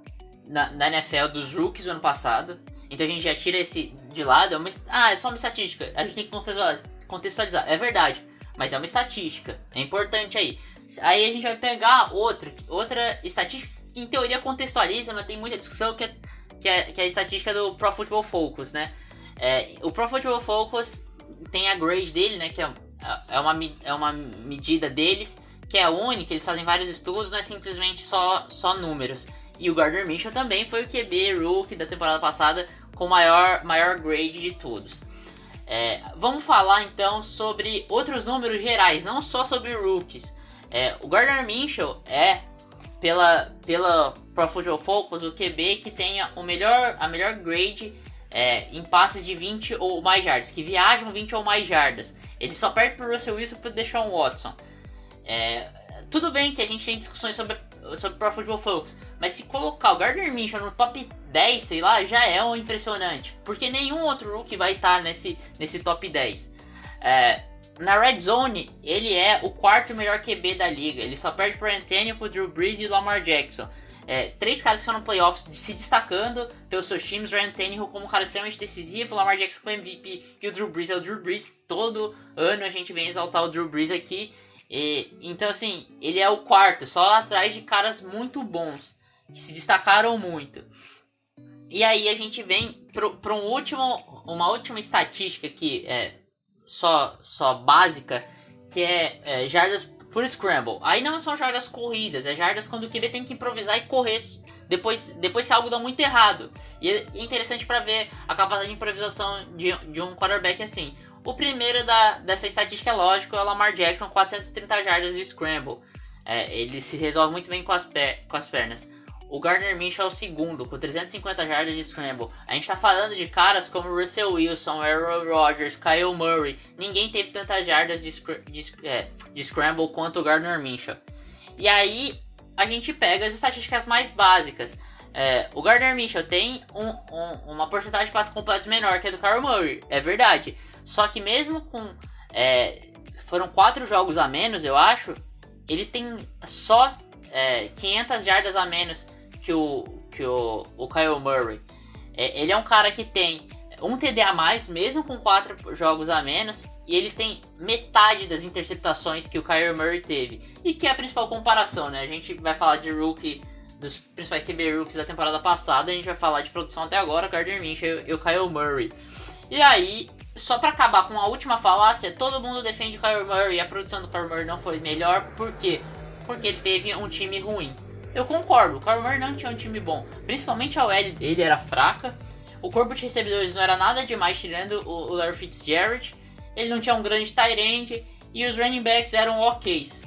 na, na, NFL dos rookies do ano passado. Então a gente já tira esse de lado. É uma, ah, é só uma estatística. A gente tem que contextualizar, contextualizar. É verdade. Mas é uma estatística. É importante aí. Aí a gente vai pegar outra, outra estatística que em teoria contextualiza, mas tem muita discussão que é, que é, que é a estatística do Pro Football Focus, né? É, o Pro Football Focus tem a grade dele, né? Que é, é, uma, é uma medida deles que é única, eles fazem vários estudos, não é simplesmente só, só números. E o Gardner Minshew também foi o QB rookie da temporada passada com maior, maior grade de todos. É, vamos falar então sobre outros números gerais, não só sobre rookies. É, o Gardner Minshew é, pela, pela Pro Football Focus, o QB que tenha o melhor, a melhor grade é, em passes de 20 ou mais jardas, que viajam 20 ou mais jardas. Ele só perde para o Russell Wilson e para Deshaun Watson. É, tudo bem que a gente tem discussões sobre, sobre Pro Football Focus, mas se colocar o Gardner Minshew no top 10, sei lá, já é um impressionante. Porque nenhum outro rookie vai estar nesse, nesse top 10. É, na Red Zone, ele é o quarto melhor QB da liga. Ele só perde para Antonio, pro Drew Brees e Lamar Jackson. é, três caras que estão no playoffs se destacando pelos seus times. Ryan Tannehill como um cara extremamente decisivo. Lamar Jackson foi MVP e o Drew Brees é o Drew Brees. Todo ano a gente vem exaltar o Drew Brees aqui. E, então, assim, ele é o quarto, só atrás de caras muito bons, que se destacaram muito. E aí a gente vem para um último, uma última estatística que é só, só básica, que é, é jardas por scramble. Aí não são jardas corridas, é jardas quando o QB tem que improvisar e correr depois, depois que algo dá muito errado. E é interessante para ver a capacidade de improvisação de, de um quarterback assim. O primeiro da, dessa estatística é lógico, é o Lamar Jackson, 430 jardas de scramble. É, ele se resolve muito bem com as, com as pernas. O Gardner Minshew é o segundo, com 350 jardas de scramble. A gente tá falando de caras como Russell Wilson, Aaron Rodgers, Kyle Murray. Ninguém teve tantas jardas de, de, é, de scramble quanto o Gardner Minshew. E aí, a gente pega as estatísticas mais básicas. É, o Gardner Minshew tem um, um, uma porcentagem de passes completos menor que a do Kyle Murray, é verdade. Só que mesmo com... É, foram quatro jogos a menos, eu acho. Ele tem só é, 500 jardas a menos que o, que o, o Kyle Murray. É, ele é um cara que tem um TD a mais, mesmo com quatro jogos a menos, e ele tem metade das interceptações que o Kyle Murray teve. E que é a principal comparação, né? A gente vai falar de rookie, dos principais QB rookies da temporada passada, a gente vai falar de produção até agora, Gardner Minshew e o Kyle Murray. E aí, só para acabar com a última falácia, todo mundo defende o Kyle Murray e a produção do Kyle Murray não foi melhor, por quê? Porque ele teve um time ruim. Eu concordo, o Kyle Murray não tinha um time bom. Principalmente a OL dele era fraca. O corpo de recebedores não era nada demais, tirando o Larry Fitzgerald. Ele não tinha um grande Tyrant. E os running backs eram OKs.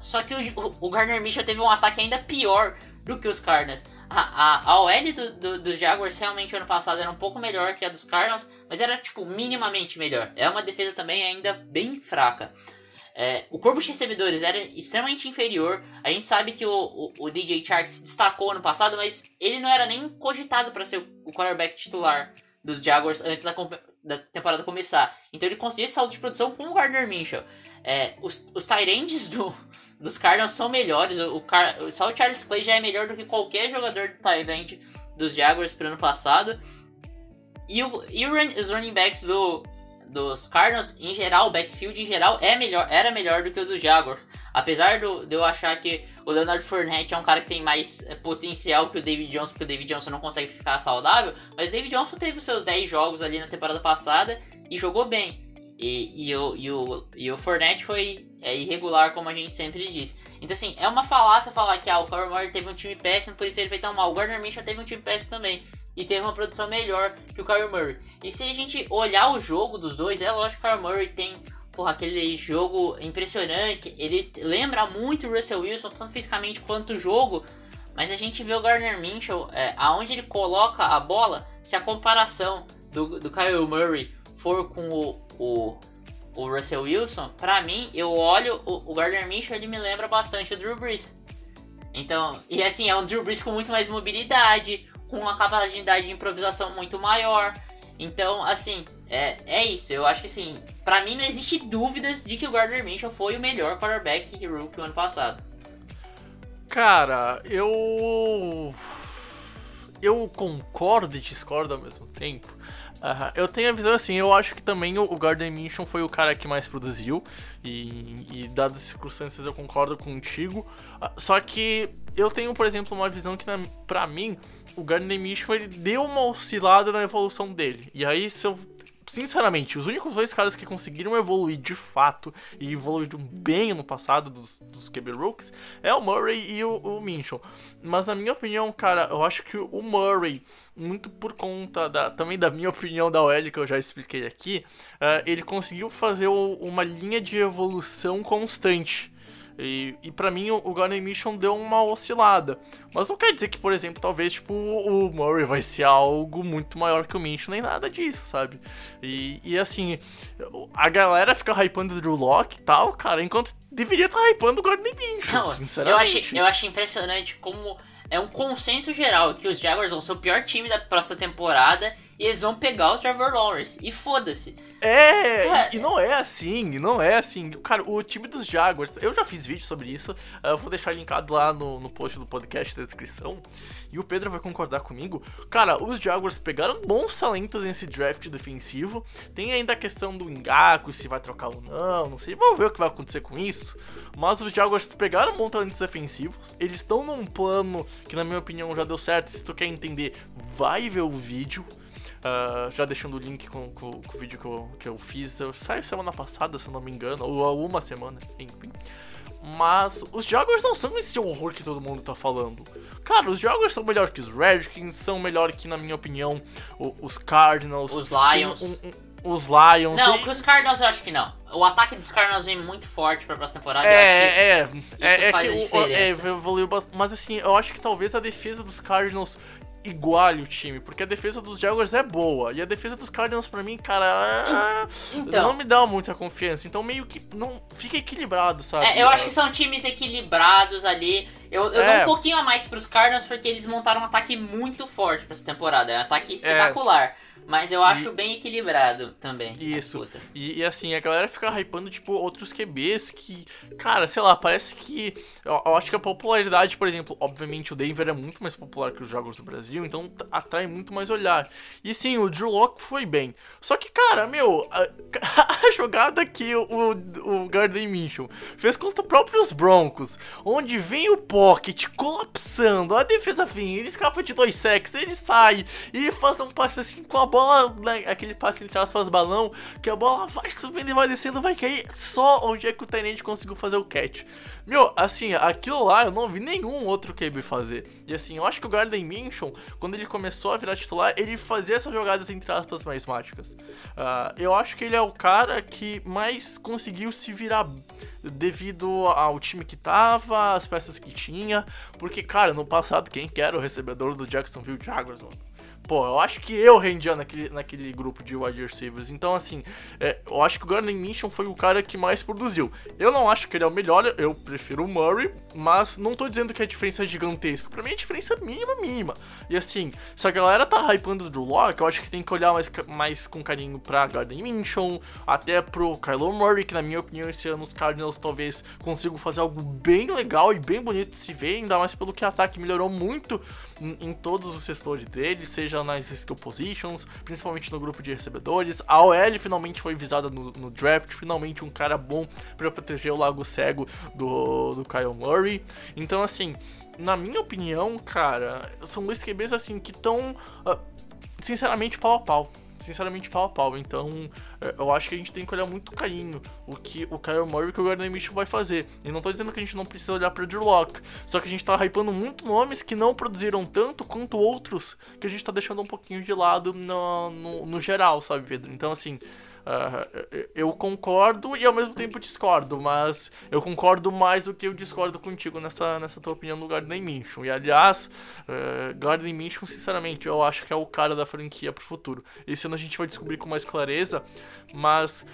Só que o, o Gardner Mitchell teve um ataque ainda pior do que os Cardinals. A, a, a OL do, do, dos Jaguars realmente ano passado era um pouco melhor que a dos Cardinals, mas era tipo minimamente melhor. É uma defesa também ainda bem fraca. É, o corpo de recebedores era extremamente inferior. A gente sabe que o, o, o DJ Chark se destacou ano passado, mas ele não era nem cogitado para ser o quarterback titular dos Jaguars antes da, da, temporada começar. Então ele conseguiu esse salto de produção com o Gardner Minshew. É, os os Tyrands do, dos Cardinals são melhores. O, o, só o Charles Clay já é melhor do que qualquer jogador do Tyrant dos Jaguars pro ano passado. E, o, e os running backs do, dos Cardinals, em geral, o backfield em geral é melhor, era melhor do que o do Jaguars. Apesar do, de eu achar que o Leonard Fournette é um cara que tem mais é, potencial que o David Johnson, porque o David Johnson não consegue ficar saudável, mas o David Johnson teve os seus 10 jogos ali na temporada passada e jogou bem. E, e, o, e, o, e o Fournette foi é, irregular, como a gente sempre diz. Então, assim, é uma falácia falar que ah, o Kyler Murray teve um time péssimo, por isso ele foi tão mal. O Gardner Minshew teve um time péssimo também e teve uma produção melhor que o Kyler Murray. E se a gente olhar o jogo dos dois, é lógico que o Kyler Murray tem porra, aquele jogo impressionante. Ele lembra muito o Russell Wilson, tanto fisicamente quanto o jogo. Mas a gente vê o Gardner Minshew, é, aonde ele coloca a bola, se a comparação do, do Kyle Murray for com o, o, o Russell Wilson, pra mim, eu olho o, o Gardner Minshew, ele me lembra bastante o Drew Brees. Então, e assim, é um Drew Brees com muito mais mobilidade, com uma capacidade de improvisação muito maior. Então, assim, é, é isso. Eu acho que, assim, pra mim não existe dúvidas de que o Gardner Minshew foi o melhor quarterback rookie ano passado. Cara, eu. Eu concordo e discordo ao mesmo tempo. Uh, eu tenho a visão assim, eu acho que também o, Gardner Minshew foi o cara que mais produziu. E, e dadas as circunstâncias eu concordo contigo. Uh, só que eu tenho, por exemplo, uma visão que, na, pra mim, o Gardner Minshew ele deu uma oscilada na evolução dele. E aí, se eu sinceramente, os únicos dois caras que conseguiram evoluir de fato e evoluíram bem no passado dos, dos QB Rooks é o Murray e o, o Minchon. Mas na minha opinião, cara, eu acho que o Murray, muito por conta da, também da minha opinião da OL que eu já expliquei aqui, uh, ele conseguiu fazer o, uma linha de evolução constante. E, e para mim o, o Gun Mission deu uma oscilada. Mas não quer dizer que, por exemplo, talvez tipo, o Murray vai ser algo muito maior que o Mission, nem nada disso, sabe? E, e assim, a galera fica hypando o Drew Locke e tal, cara, enquanto deveria estar tá hypando o Gordon não, sinceramente. Eu acho, eu acho impressionante como é um consenso geral que os Jaguars vão ser o pior time da próxima temporada e eles vão pegar o Trevor Lawrence. E foda-se. É, e, não é assim, não é assim. Cara, o time dos Jaguars, eu já fiz vídeo sobre isso, uh, eu vou deixar linkado lá no, no post do podcast da descrição. E o Pedro vai concordar comigo. Cara, os Jaguars pegaram bons talentos nesse draft defensivo. Tem ainda a questão do Engaku, se vai trocar ou não, não sei. Vamos ver o que vai acontecer com isso. Mas os Jaguars pegaram bons talentos defensivos. Eles estão num plano que, na minha opinião, já deu certo. Se tu quer entender, vai ver o vídeo. Uh, já deixando o link com, com, com o vídeo que eu, que eu fiz. Saiu semana passada, se não me engano, ou há uma semana, enfim. Mas os Jaguars não são esse horror que todo mundo tá falando. Cara, os Jaguars são melhor que os Redskins, são melhor que, na minha opinião, o- os Cardinals. Os Lions. um- um- os Lions. Não, E- os Cardinals eu acho que não. O ataque dos Cardinals vem muito forte pra próxima temporada. eu É, é, é, é faz que a diferença. é, evoluiu bastante. Mas assim, eu acho que talvez a defesa dos Cardinals iguale o time, porque a defesa dos Jaguars é boa, e a defesa dos Cardinals pra mim, cara, Então. não me dá muita confiança, então meio que não fica equilibrado, sabe? É, eu acho que são times equilibrados ali. Eu, eu É. dou um pouquinho a mais pros Cardinals porque eles montaram um ataque muito forte pra essa temporada. É um ataque espetacular. Mas eu acho bem equilibrado também. Isso. E, e, assim, a galera fica hypando, tipo, outros QBs que, cara, sei lá, parece que. Eu, eu acho que a popularidade, por exemplo, obviamente o Denver é muito mais popular que os jogos do Brasil, então atrai muito mais olhar. E sim, o Drew Locke foi bem. Só que, cara, meu, a, a jogada que o, o Garden Minshew fez contra os próprios Broncos, onde vem o pocket colapsando, a defesa vem, ele escapa de dois sacks, ele sai e faz um passe assim com a bola, né, aquele passe entre aspas balão, que a bola vai subindo e vai descendo, vai cair só onde é que o Tyrande conseguiu fazer o catch. Meu, assim, aquilo lá eu não vi nenhum outro QB fazer. E assim, eu acho que o Garden Minshew, quando ele começou a virar titular, ele fazia essas jogadas entre aspas mais mágicas. Ah, eu acho que ele é o cara que mais conseguiu se virar devido ao time que tava, as peças que tinha. Porque, cara, no passado, quem que era o recebedor do Jacksonville Jaguars, mano? Pô, eu acho que eu rendia naquele, naquele grupo de wide receivers. Então, assim, é, eu acho que o Garden Minshew foi o cara que mais produziu. Eu não acho que ele é o melhor, eu prefiro o Murray, mas não tô dizendo que a diferença é gigantesca. Pra mim, a diferença é mínima, mínima. E assim, se a galera tá hypando o Drew Locke, eu acho que tem que olhar mais, mais com carinho pra Garden Minshew, até pro Kylo Murray, que na minha opinião, esse ano os Cardinals talvez consigam fazer algo bem legal e bem bonito de se ver, ainda mais pelo que o ataque melhorou muito em, em todos os setores dele, seja nas skill positions, principalmente no grupo de recebedores. A OL finalmente foi visada no, no draft, finalmente um cara bom pra proteger o Lago Cego do, do Kyle Murray. Então, assim, na minha opinião, cara, são dois QBs assim que estão, sinceramente, pau a pau. Sinceramente, pau a pau. Então, é, eu acho que a gente tem que olhar muito carinho o que o Kyle Murray e o que o Gardner Mitchell vai fazer. E não tô dizendo que a gente não precisa olhar pra Drew Locke, só que a gente tá hypando muito nomes que não produziram tanto quanto outros que a gente tá deixando um pouquinho de lado no, no, no geral, sabe, Pedro? Então, assim, ah, eu concordo e ao mesmo tempo discordo, mas eu concordo mais do que eu discordo contigo nessa, nessa tua opinião do Gardner Minshew. E aliás, uh, Gardner Minshew, sinceramente, eu acho que é o cara da franquia pro futuro. Esse ano a gente vai descobrir com mais clareza, mas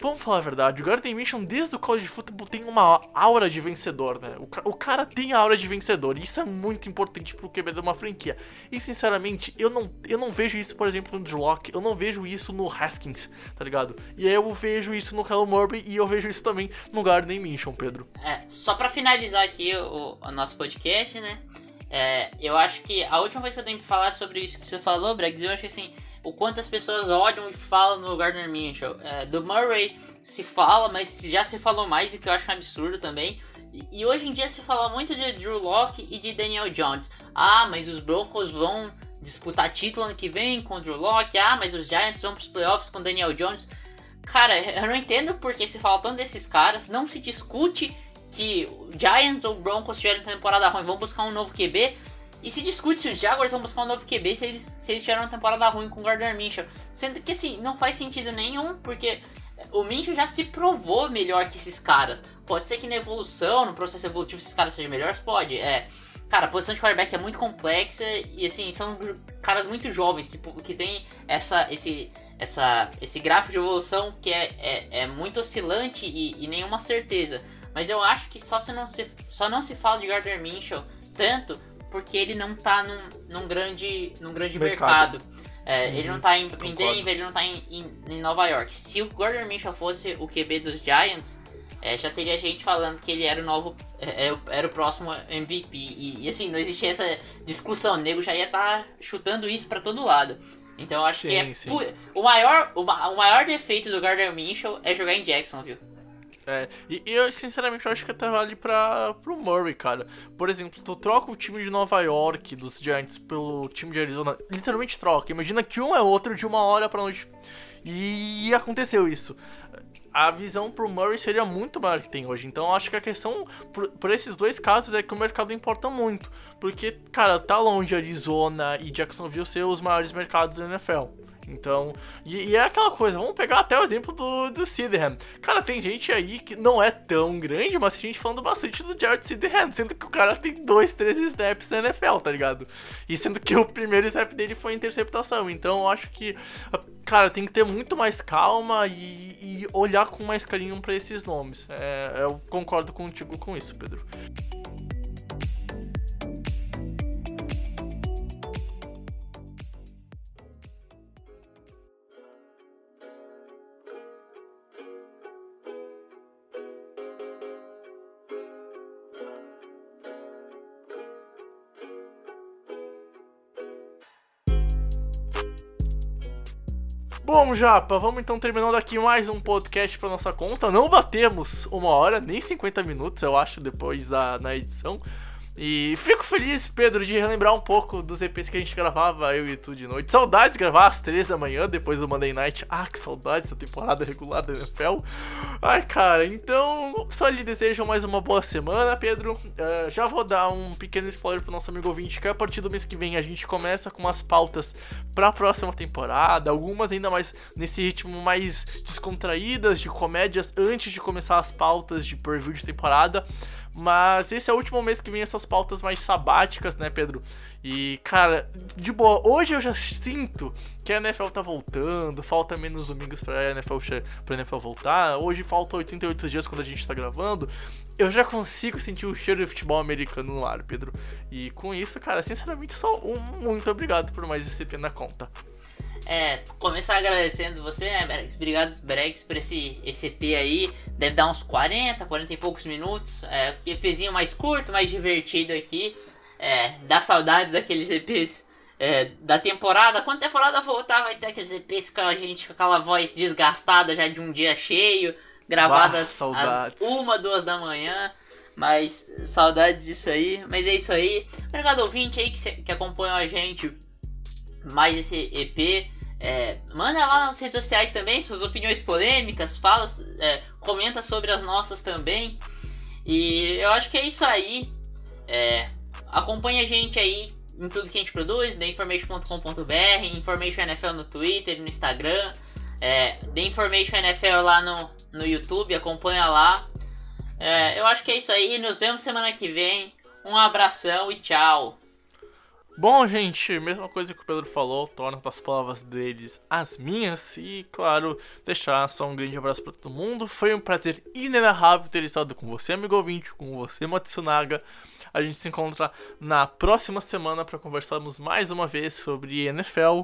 Vamos falar a verdade, o Gardner Minshew desde o college de futebol tem uma aura de vencedor, né? O, o cara tem a aura de vencedor, e isso é muito importante pro QB de uma franquia. E sinceramente, eu não, eu não vejo isso, por exemplo, no Drew eu não vejo isso no Haskins, tá ligado? E eu vejo isso no Kyle Murray e eu vejo isso também no Gardner Minshew, Pedro. É, só pra finalizar aqui o, o nosso podcast, né? É, eu acho que a última coisa que eu tenho pra falar sobre isso que você falou, Bregs, eu acho que assim, o quanto as pessoas olham e falam no Gardner Minshew. É, do Murray se fala, mas já se falou mais, e que eu acho um absurdo também. E, e hoje em dia se fala muito de Drew Locke e de Daniel Jones. Ah, mas os Broncos vão disputar título ano que vem com o Drew Locke. Ah, mas os Giants vão pros playoffs com Daniel Jones. Cara, eu não entendo porque se fala tanto desses caras, não se discute que o Giants ou Broncos tiveram temporada ruim, vão buscar um novo QB. E se discute se os Jaguars vão buscar um novo QB se eles, se eles tiveram uma temporada ruim com o Gardner Minshew. Sendo que assim, não faz sentido nenhum, porque o Minshew já se provou melhor que esses caras. Pode ser que na evolução, no processo evolutivo, esses caras sejam melhores? Pode. É. Cara, a posição de quarterback é muito complexa e assim, são caras muito jovens que, que tem essa, esse, essa, esse gráfico de evolução que é, é, é muito oscilante e, e nenhuma certeza. Mas eu acho que só, se não se, só não se fala de Gardner Minshew tanto porque ele não tá num, num grande, num grande Mercado. mercado. É, Ele não tá em, em Denver, ele não tá em, em, em, Nova York. Se o Gordon Minshew fosse o QB dos Giants, é, já teria gente falando que ele era o novo, é, é era o próximo MVP. E, e, assim, não existia essa discussão. O nego já ia estar tá chutando isso para todo lado. Então eu acho sim, que é sim. o maior o, o maior defeito do Gardner Minshew é jogar em Jackson, viu? É, e, eu sinceramente acho que até vale pra, pro Murray, cara. Por exemplo, tu troca o time de Nova York dos Giants pelo time de Arizona, literalmente troca. Imagina que um é outro de uma hora pra noite. E aconteceu isso a visão pro Murray seria muito maior que tem hoje. Então acho que a questão por, por, esses dois casos é que o mercado importa muito. Porque, cara, tá longe Arizona e Jacksonville ser os maiores mercados da NFL. Então, e, e, é aquela coisa, vamos pegar até o exemplo do, do Sidham. Cara, tem gente aí que não é tão grande, mas tem gente falando bastante do Jared Sidham, sendo que o cara tem dois, três snaps na NFL, tá ligado? E sendo que o primeiro snap dele foi interceptação. Então, eu acho que, cara, tem que ter muito mais calma e, e olhar com mais carinho para esses nomes. É, eu concordo contigo com isso, Pedro. Bom, Japa, vamos então terminando aqui mais um podcast para nossa conta. Não batemos uma hora, nem 50 minutos, eu acho, depois da na edição. E fico feliz, Pedro, de relembrar um pouco dos EPs que a gente gravava, eu e tu de noite. Saudades de gravar às 3 da manhã, depois do Monday Night. Ah, que saudades da temporada regular da NFL. Ai, cara, então só lhe desejo mais uma boa semana, Pedro. Uh, já vou dar um pequeno spoiler pro nosso amigo ouvinte, que a partir do mês que vem a gente começa com umas pautas pra próxima temporada, algumas ainda mais nesse ritmo mais descontraídas, de comédias, antes de começar as pautas de preview de temporada. Mas esse é o último mês que vem essas pautas mais sabáticas, né, Pedro? E, cara, de boa, hoje eu já sinto que a NFL tá voltando, falta menos domingos pra NFL, pra NFL voltar. Hoje falta 88 dias quando a gente tá gravando. Eu já consigo sentir o cheiro de futebol americano no ar, Pedro. E com isso, cara, sinceramente, só um muito obrigado por mais esse na conta. É, começar agradecendo você, né, Brex? Obrigado, Brex, por esse, esse EP aí. Deve dar uns 40, 40 e poucos minutos. É, EPzinho mais curto, mais divertido aqui. É, dá saudades daqueles EPs é, da temporada. Quando a temporada voltar, vai ter aqueles EPs com a gente com aquela voz desgastada já de um dia cheio. Gravadas bah, às uma, duas da manhã. Mas saudades disso aí. Mas é isso aí. Obrigado, ouvinte aí que, que acompanhou a gente mais esse EP. É, manda lá nas redes sociais também suas opiniões polêmicas, fala, é, comenta sobre as nossas também. E eu acho que é isso aí. É, acompanha a gente aí em tudo que a gente produz, theinformation.com.br, Information NFL no Twitter, no Instagram, é, NFL lá no, no YouTube, acompanha lá. É, eu acho que é isso aí, nos vemos semana que vem. Um abração e tchau! Bom, gente, mesma coisa que o Pedro falou, torna as palavras deles as minhas e, claro, deixar só um grande abraço para todo mundo. Foi um prazer inenarrável ter estado com você, amigo ouvinte, com você, Matsunaga. A gente se encontra na próxima semana para conversarmos mais uma vez sobre NFL.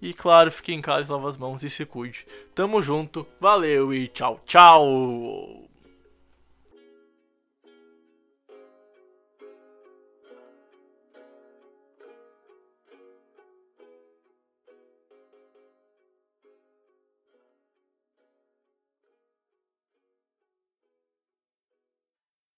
E, claro, fique em casa, lava as mãos e se cuide. Tamo junto, valeu e tchau, tchau!